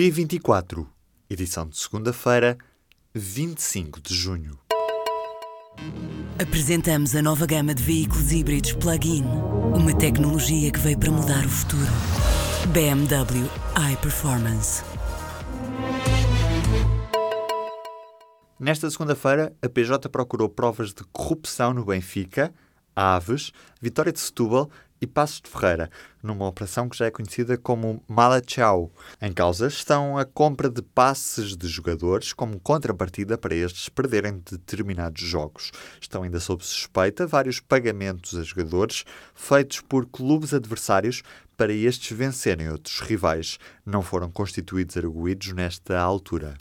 P24, edição de segunda-feira, 25 de junho. Apresentamos a nova gama de veículos híbridos plug-in. Uma tecnologia que veio para mudar o futuro. BMW iPerformance. Nesta segunda-feira, a PJ procurou provas de corrupção no Benfica, Aves, Vitória de Setúbal e Passos de Ferreira, numa operação que já é conhecida como Mala Tchau. Em causa estão a compra de passes de jogadores como contrapartida para estes perderem determinados jogos. Estão ainda sob suspeita vários pagamentos a jogadores feitos por clubes adversários para estes vencerem outros rivais. Não foram constituídos arguídos nesta altura.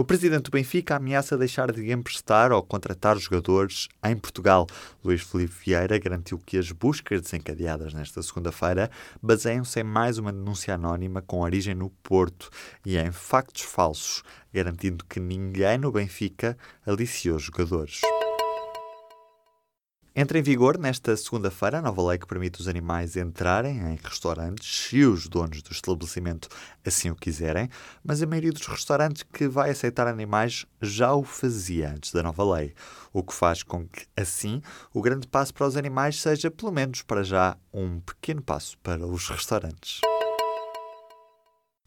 O presidente do Benfica ameaça deixar de emprestar ou contratar jogadores em Portugal. Luís Filipe Vieira garantiu que as buscas desencadeadas nesta segunda-feira baseiam-se em mais uma denúncia anónima com origem no Porto e em factos falsos, garantindo que ninguém no Benfica aliciou jogadores. Entra em vigor nesta segunda-feira a nova lei que permite os animais entrarem em restaurantes se os donos do estabelecimento assim o quiserem, mas a maioria dos restaurantes que vai aceitar animais já o fazia antes da nova lei, o que faz com que, assim, o grande passo para os animais seja, pelo menos para já, um pequeno passo para os restaurantes.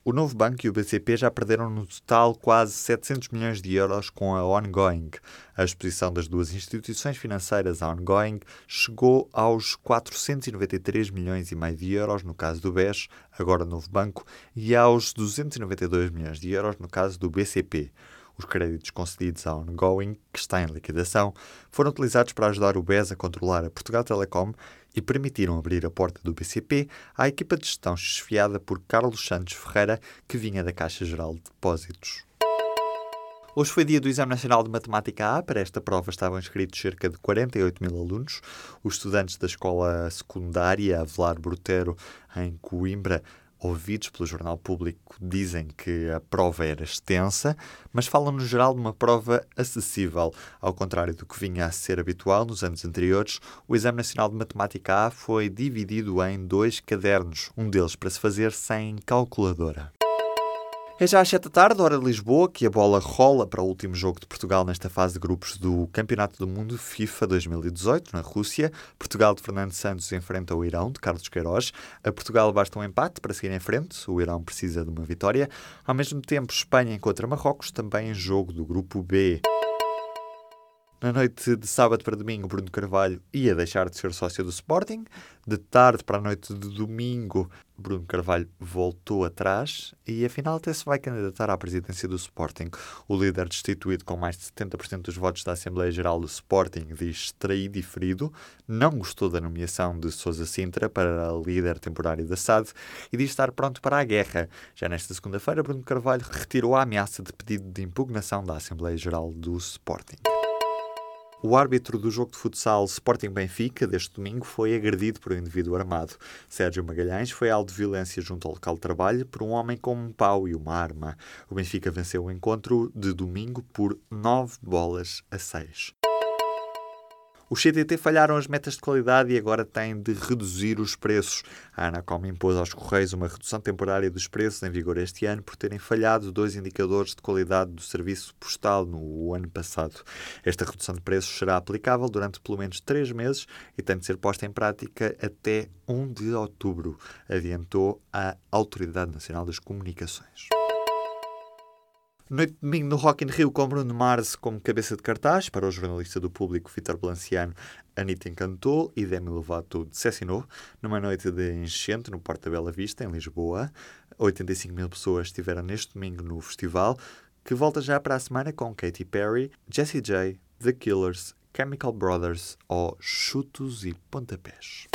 O Novo Banco e o BCP já perderam no total quase 700 milhões de euros com a Ongoing. A exposição das duas instituições financeiras à Ongoing chegou aos 493 milhões e meio de euros no caso do BES, agora Novo Banco, e aos 292 milhões de euros no caso do BCP. Os créditos concedidos à Ongoing, que está em liquidação, foram utilizados para ajudar o BES a controlar a Portugal Telecom e permitiram abrir a porta do BCP à equipa de gestão chefiada por Carlos Santos Ferreira, que vinha da Caixa Geral de Depósitos. Hoje foi dia do Exame Nacional de Matemática A. Para esta prova estavam inscritos cerca de 48 mil alunos. Os estudantes da escola secundária Avelar Brutero, em Coimbra, ouvidos pelo Jornal Público dizem que a prova era extensa, mas falam no geral de uma prova acessível. Ao contrário do que vinha a ser habitual nos anos anteriores, o Exame Nacional de Matemática A foi dividido em dois cadernos, um deles para se fazer sem calculadora. É já às 7 da tarde, hora de Lisboa, que a bola rola para o último jogo de Portugal nesta fase de grupos do Campeonato do Mundo FIFA 2018, na Rússia. Portugal de Fernando Santos enfrenta o Irão, de Carlos Queiroz. A Portugal basta um empate para seguir em frente, o Irão precisa de uma vitória. Ao mesmo tempo, Espanha encontra Marrocos, também em jogo do grupo B. Na noite de sábado para domingo, Bruno Carvalho ia deixar de ser sócio do Sporting. De tarde para a noite de domingo, Bruno Carvalho voltou atrás e afinal até se vai candidatar à presidência do Sporting. O líder destituído com mais de 70% dos votos da Assembleia Geral do Sporting diz traído e ferido, não gostou da nomeação de Sousa Sintra para líder temporário da SAD e diz estar pronto para a guerra. Já nesta segunda-feira, Bruno Carvalho retirou a ameaça de pedido de impugnação da Assembleia Geral do Sporting. O árbitro do jogo de futsal Sporting Benfica deste domingo foi agredido por um indivíduo armado. Sérgio Magalhães foi alvo de violência junto ao local de trabalho por um homem com um pau e uma arma. O Benfica venceu o encontro de domingo por 9 bolas a 6. Os CTT falharam as metas de qualidade e agora têm de reduzir os preços. A Anacom impôs aos Correios uma redução temporária dos preços em vigor este ano por terem falhado dois indicadores de qualidade do serviço postal no ano passado. Esta redução de preços será aplicável durante pelo menos três meses e tem de ser posta em prática até 1 de outubro, adiantou a Autoridade Nacional das Comunicações. Noite de domingo no Rock in Rio com Bruno Mars como cabeça de cartaz para o jornalista do público Vitor Blanciano, Anitta encantou e Demi Lovato decepcionou numa noite de enchente no Porto da Bela Vista, em Lisboa. 85 mil pessoas estiveram neste domingo no festival, que volta já para a semana com Katy Perry, Jessie J, The Killers, Chemical Brothers ou Chutos e Pontapés.